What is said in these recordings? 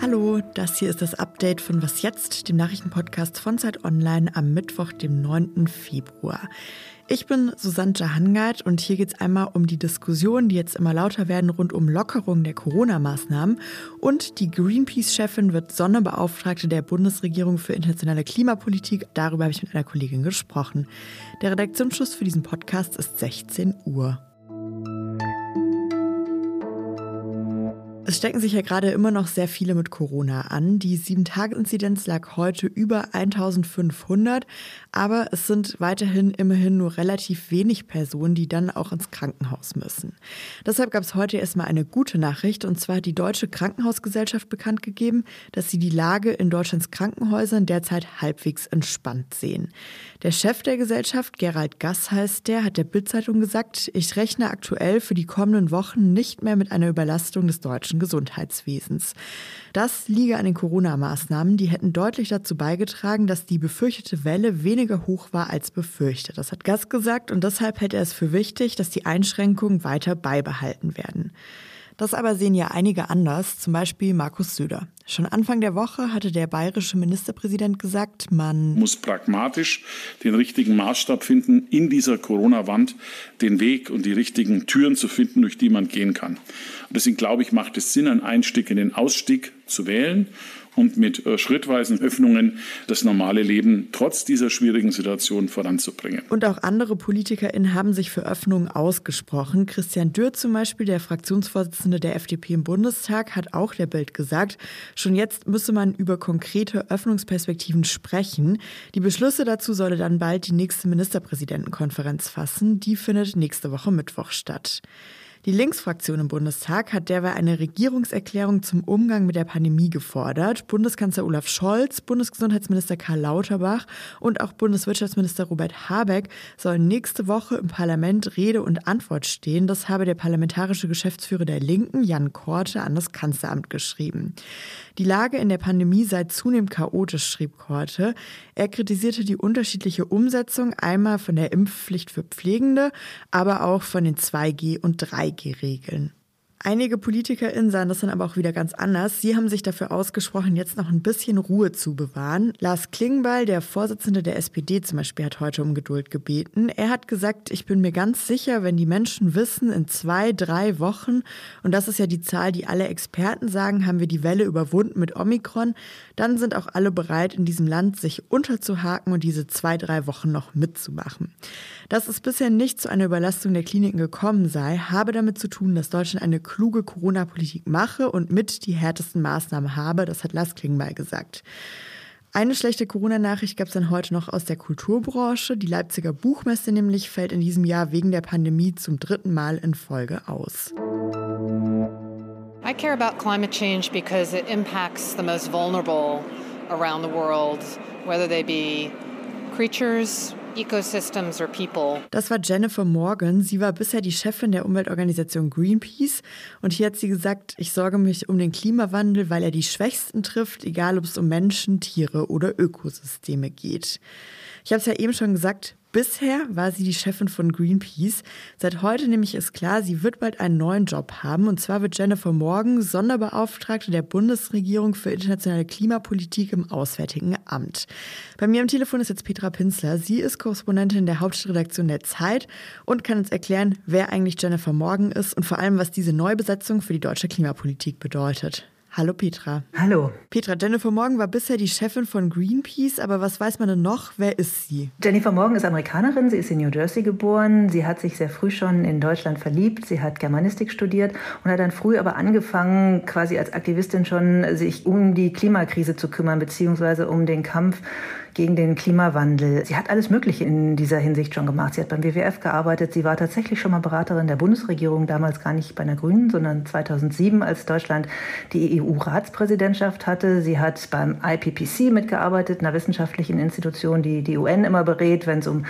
Hallo, das hier ist das Update von Was jetzt, dem Nachrichtenpodcast von Zeit Online am Mittwoch, dem 9. Februar. Ich bin Susanne Jahangard und hier geht es einmal um die Diskussionen, die jetzt immer lauter werden rund um Lockerung der Corona-Maßnahmen. Und die Greenpeace-Chefin wird Sonderbeauftragte der Bundesregierung für internationale Klimapolitik. Darüber habe ich mit einer Kollegin gesprochen. Der Redaktionsschluss für diesen Podcast ist 16 Uhr. Es stecken sich ja gerade immer noch sehr viele mit Corona an. Die 7-Tage-Inzidenz lag heute über 1500, aber es sind weiterhin immerhin nur relativ wenig Personen, die dann auch ins Krankenhaus müssen. Deshalb gab es heute erstmal eine gute Nachricht, und zwar hat die Deutsche Krankenhausgesellschaft bekannt gegeben, dass sie die Lage in Deutschlands Krankenhäusern derzeit halbwegs entspannt sehen. Der Chef der Gesellschaft, Gerald Gass heißt der, hat der Bildzeitung gesagt, ich rechne aktuell für die kommenden Wochen nicht mehr mit einer Überlastung des deutschen deutschen Gesundheitswesens. Das liege an den Corona-Maßnahmen, die hätten deutlich dazu beigetragen, dass die befürchtete Welle weniger hoch war als befürchtet. Das hat Gass gesagt und deshalb hätte er es für wichtig, dass die Einschränkungen weiter beibehalten werden. Das aber sehen ja einige anders, zum Beispiel Markus Söder. Schon Anfang der Woche hatte der bayerische Ministerpräsident gesagt, man muss pragmatisch den richtigen Maßstab finden, in dieser Corona-Wand den Weg und die richtigen Türen zu finden, durch die man gehen kann. Und deswegen glaube ich, macht es Sinn, einen Einstieg in den Ausstieg zu wählen und mit äh, schrittweisen Öffnungen das normale Leben trotz dieser schwierigen Situation voranzubringen. Und auch andere PolitikerInnen haben sich für Öffnungen ausgesprochen. Christian Dürr zum Beispiel, der Fraktionsvorsitzende der FDP im Bundestag, hat auch der Bild gesagt, schon jetzt müsse man über konkrete Öffnungsperspektiven sprechen. Die Beschlüsse dazu solle dann bald die nächste Ministerpräsidentenkonferenz fassen. Die findet nächste Woche Mittwoch statt. Die Linksfraktion im Bundestag hat derweil eine Regierungserklärung zum Umgang mit der Pandemie gefordert. Bundeskanzler Olaf Scholz, Bundesgesundheitsminister Karl Lauterbach und auch Bundeswirtschaftsminister Robert Habeck sollen nächste Woche im Parlament Rede und Antwort stehen. Das habe der parlamentarische Geschäftsführer der Linken, Jan Korte, an das Kanzleramt geschrieben. Die Lage in der Pandemie sei zunehmend chaotisch, schrieb Korte. Er kritisierte die unterschiedliche Umsetzung einmal von der Impfpflicht für Pflegende, aber auch von den 2G- und 3G-Regeln. Einige PolitikerInnen sahen das dann aber auch wieder ganz anders. Sie haben sich dafür ausgesprochen, jetzt noch ein bisschen Ruhe zu bewahren. Lars Klingbeil, der Vorsitzende der SPD zum Beispiel, hat heute um Geduld gebeten. Er hat gesagt, ich bin mir ganz sicher, wenn die Menschen wissen, in zwei, drei Wochen, und das ist ja die Zahl, die alle Experten sagen, haben wir die Welle überwunden mit Omikron, dann sind auch alle bereit, in diesem Land sich unterzuhaken und diese zwei, drei Wochen noch mitzumachen. Dass es bisher nicht zu einer Überlastung der Kliniken gekommen sei, habe damit zu tun, dass Deutschland eine kluge Corona-Politik mache und mit die härtesten Maßnahmen habe. Das hat Lars Klingbeil gesagt. Eine schlechte Corona-Nachricht gab es dann heute noch aus der Kulturbranche. Die Leipziger Buchmesse nämlich fällt in diesem Jahr wegen der Pandemie zum dritten Mal in Folge aus. I care about climate change because it impacts the most vulnerable around the world, whether they be creatures, ecosystems or people. Das war Jennifer Morgan. Sie war bisher die Chefin der Umweltorganisation Greenpeace und hier hat sie gesagt, ich sorge mich um den Klimawandel, weil er die Schwächsten trifft, egal ob es um Menschen, Tiere oder Ökosysteme geht. Ich habe es ja eben schon gesagt, Bisher war sie die Chefin von Greenpeace. Seit heute nämlich ist klar, sie wird bald einen neuen Job haben. Und zwar wird Jennifer Morgan Sonderbeauftragte der Bundesregierung für internationale Klimapolitik im Auswärtigen Amt. Bei mir am Telefon ist jetzt Petra Pinzler. Sie ist Korrespondentin der Hauptredaktion der Zeit und kann uns erklären, wer eigentlich Jennifer Morgan ist und vor allem, was diese Neubesetzung für die deutsche Klimapolitik bedeutet. Hallo Petra. Hallo. Petra, Jennifer Morgan war bisher die Chefin von Greenpeace, aber was weiß man denn noch? Wer ist sie? Jennifer Morgan ist Amerikanerin, sie ist in New Jersey geboren, sie hat sich sehr früh schon in Deutschland verliebt, sie hat Germanistik studiert und hat dann früh aber angefangen, quasi als Aktivistin schon sich um die Klimakrise zu kümmern, beziehungsweise um den Kampf gegen den Klimawandel. Sie hat alles Mögliche in dieser Hinsicht schon gemacht. Sie hat beim WWF gearbeitet. Sie war tatsächlich schon mal Beraterin der Bundesregierung, damals gar nicht bei einer Grünen, sondern 2007, als Deutschland die EU-Ratspräsidentschaft hatte. Sie hat beim IPPC mitgearbeitet, einer wissenschaftlichen Institution, die die UN immer berät, wenn es um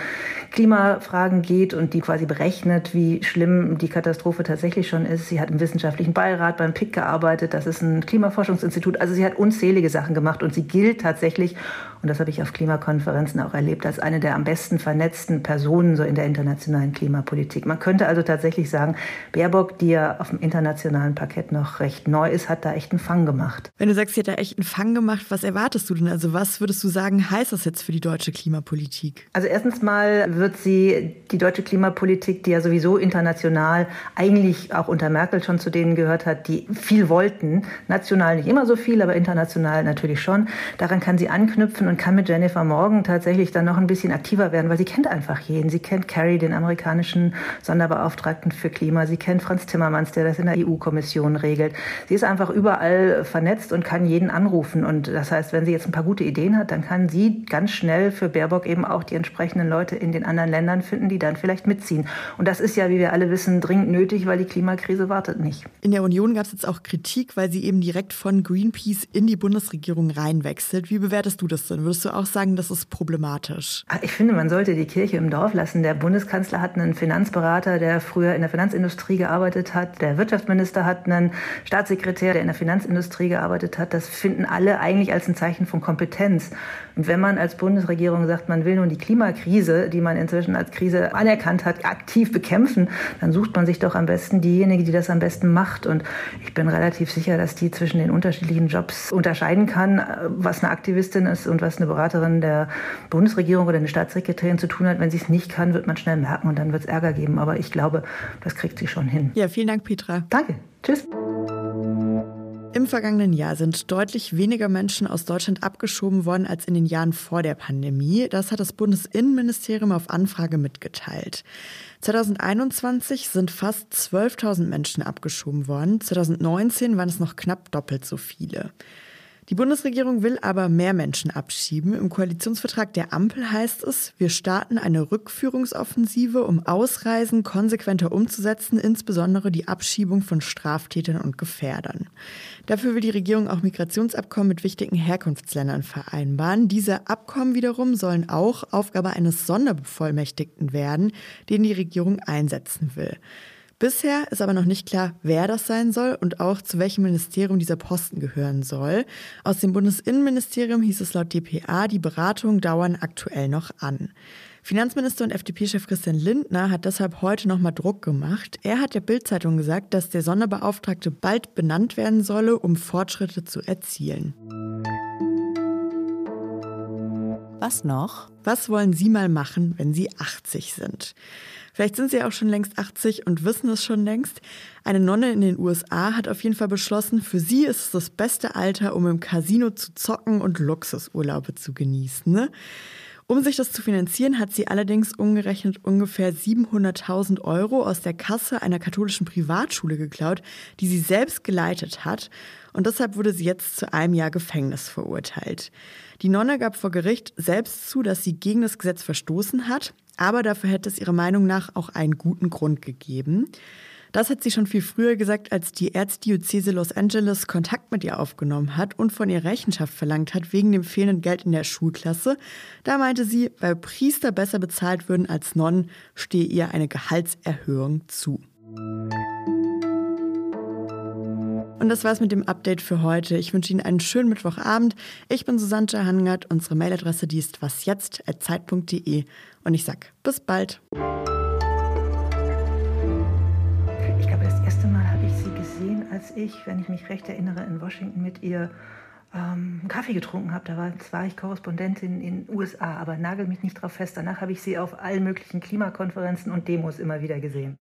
Klimafragen geht und die quasi berechnet, wie schlimm die Katastrophe tatsächlich schon ist. Sie hat im wissenschaftlichen Beirat beim PIC gearbeitet. Das ist ein Klimaforschungsinstitut. Also sie hat unzählige Sachen gemacht und sie gilt tatsächlich, und das habe ich auf Klimakonferenzen auch erlebt als eine der am besten vernetzten Personen so in der internationalen Klimapolitik. Man könnte also tatsächlich sagen, Baerbock, die ja auf dem internationalen Parkett noch recht neu ist, hat da echt einen Fang gemacht. Wenn du sagst, sie hat da echt einen Fang gemacht, was erwartest du denn? Also was würdest du sagen, heißt das jetzt für die deutsche Klimapolitik? Also erstens mal wird sie die deutsche Klimapolitik, die ja sowieso international eigentlich auch unter Merkel schon zu denen gehört hat, die viel wollten, national nicht immer so viel, aber international natürlich schon. Daran kann sie anknüpfen und kann mit Jennifer Morgan tatsächlich dann noch ein bisschen aktiver werden, weil sie kennt einfach jeden. Sie kennt Kerry, den amerikanischen Sonderbeauftragten für Klima. Sie kennt Franz Timmermans, der das in der EU-Kommission regelt. Sie ist einfach überall vernetzt und kann jeden anrufen. Und das heißt, wenn sie jetzt ein paar gute Ideen hat, dann kann sie ganz schnell für Baerbock eben auch die entsprechenden Leute in den anderen Ländern finden, die dann vielleicht mitziehen. Und das ist ja, wie wir alle wissen, dringend nötig, weil die Klimakrise wartet nicht. In der Union gab es jetzt auch Kritik, weil sie eben direkt von Greenpeace in die Bundesregierung reinwechselt. Wie bewertest du das denn? Würdest du auch sagen, das ist problematisch? Ah, ich finde, man sollte die Kirche im Dorf lassen. Der Bundeskanzler hat einen Finanzberater, der früher in der Finanzindustrie gearbeitet hat. Der Wirtschaftsminister hat einen Staatssekretär, der in der Finanzindustrie gearbeitet hat. Das finden alle eigentlich als ein Zeichen von Kompetenz. Und wenn man als Bundesregierung sagt, man will nun die Klimakrise, die man inzwischen als Krise anerkannt hat, aktiv bekämpfen, dann sucht man sich doch am besten diejenige, die das am besten macht. Und ich bin relativ sicher, dass die zwischen den unterschiedlichen Jobs unterscheiden kann, was eine Aktivistin ist und was eine Beraterin der Bundesregierung oder eine Staatssekretärin zu tun hat. Wenn sie es nicht kann, wird man schnell merken und dann wird es Ärger geben. Aber ich glaube, das kriegt sie schon hin. Ja, vielen Dank, Petra. Danke. Tschüss. Im vergangenen Jahr sind deutlich weniger Menschen aus Deutschland abgeschoben worden als in den Jahren vor der Pandemie. Das hat das Bundesinnenministerium auf Anfrage mitgeteilt. 2021 sind fast 12.000 Menschen abgeschoben worden. 2019 waren es noch knapp doppelt so viele. Die Bundesregierung will aber mehr Menschen abschieben. Im Koalitionsvertrag der Ampel heißt es, wir starten eine Rückführungsoffensive, um Ausreisen konsequenter umzusetzen, insbesondere die Abschiebung von Straftätern und Gefährdern. Dafür will die Regierung auch Migrationsabkommen mit wichtigen Herkunftsländern vereinbaren. Diese Abkommen wiederum sollen auch Aufgabe eines Sonderbevollmächtigten werden, den die Regierung einsetzen will. Bisher ist aber noch nicht klar, wer das sein soll und auch zu welchem Ministerium dieser Posten gehören soll. Aus dem Bundesinnenministerium hieß es laut dpa, die Beratungen dauern aktuell noch an. Finanzminister und FDP-Chef Christian Lindner hat deshalb heute nochmal Druck gemacht. Er hat der Bild-Zeitung gesagt, dass der Sonderbeauftragte bald benannt werden solle, um Fortschritte zu erzielen. Was noch? Was wollen Sie mal machen, wenn Sie 80 sind? Vielleicht sind sie auch schon längst 80 und wissen es schon längst. Eine Nonne in den USA hat auf jeden Fall beschlossen, für sie ist es das beste Alter, um im Casino zu zocken und Luxusurlaube zu genießen. Ne? Um sich das zu finanzieren, hat sie allerdings umgerechnet ungefähr 700.000 Euro aus der Kasse einer katholischen Privatschule geklaut, die sie selbst geleitet hat. Und deshalb wurde sie jetzt zu einem Jahr Gefängnis verurteilt. Die Nonne gab vor Gericht selbst zu, dass sie gegen das Gesetz verstoßen hat. Aber dafür hätte es ihrer Meinung nach auch einen guten Grund gegeben. Das hat sie schon viel früher gesagt, als die Erzdiözese Los Angeles Kontakt mit ihr aufgenommen hat und von ihr Rechenschaft verlangt hat wegen dem fehlenden Geld in der Schulklasse. Da meinte sie, weil Priester besser bezahlt würden als Nonnen, stehe ihr eine Gehaltserhöhung zu. Und das war's mit dem Update für heute. Ich wünsche Ihnen einen schönen Mittwochabend. Ich bin Susanne Hangert. Unsere Mailadresse, die ist wasjetzt.zeit.de. Und ich sag bis bald. Als ich, wenn ich mich recht erinnere, in Washington mit ihr ähm, Kaffee getrunken habe. Da war, war ich Korrespondentin in den USA, aber nagel mich nicht drauf fest. Danach habe ich sie auf allen möglichen Klimakonferenzen und Demos immer wieder gesehen.